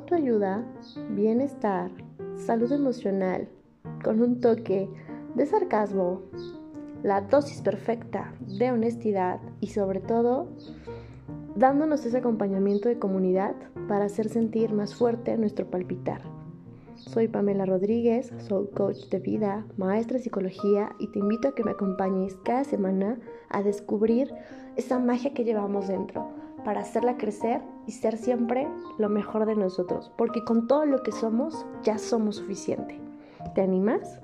autoayuda, bienestar, salud emocional, con un toque de sarcasmo, la dosis perfecta de honestidad y sobre todo dándonos ese acompañamiento de comunidad para hacer sentir más fuerte nuestro palpitar. Soy Pamela Rodríguez, soy coach de vida, maestra de psicología y te invito a que me acompañes cada semana a descubrir esa magia que llevamos dentro para hacerla crecer y ser siempre lo mejor de nosotros, porque con todo lo que somos ya somos suficiente. ¿Te animas?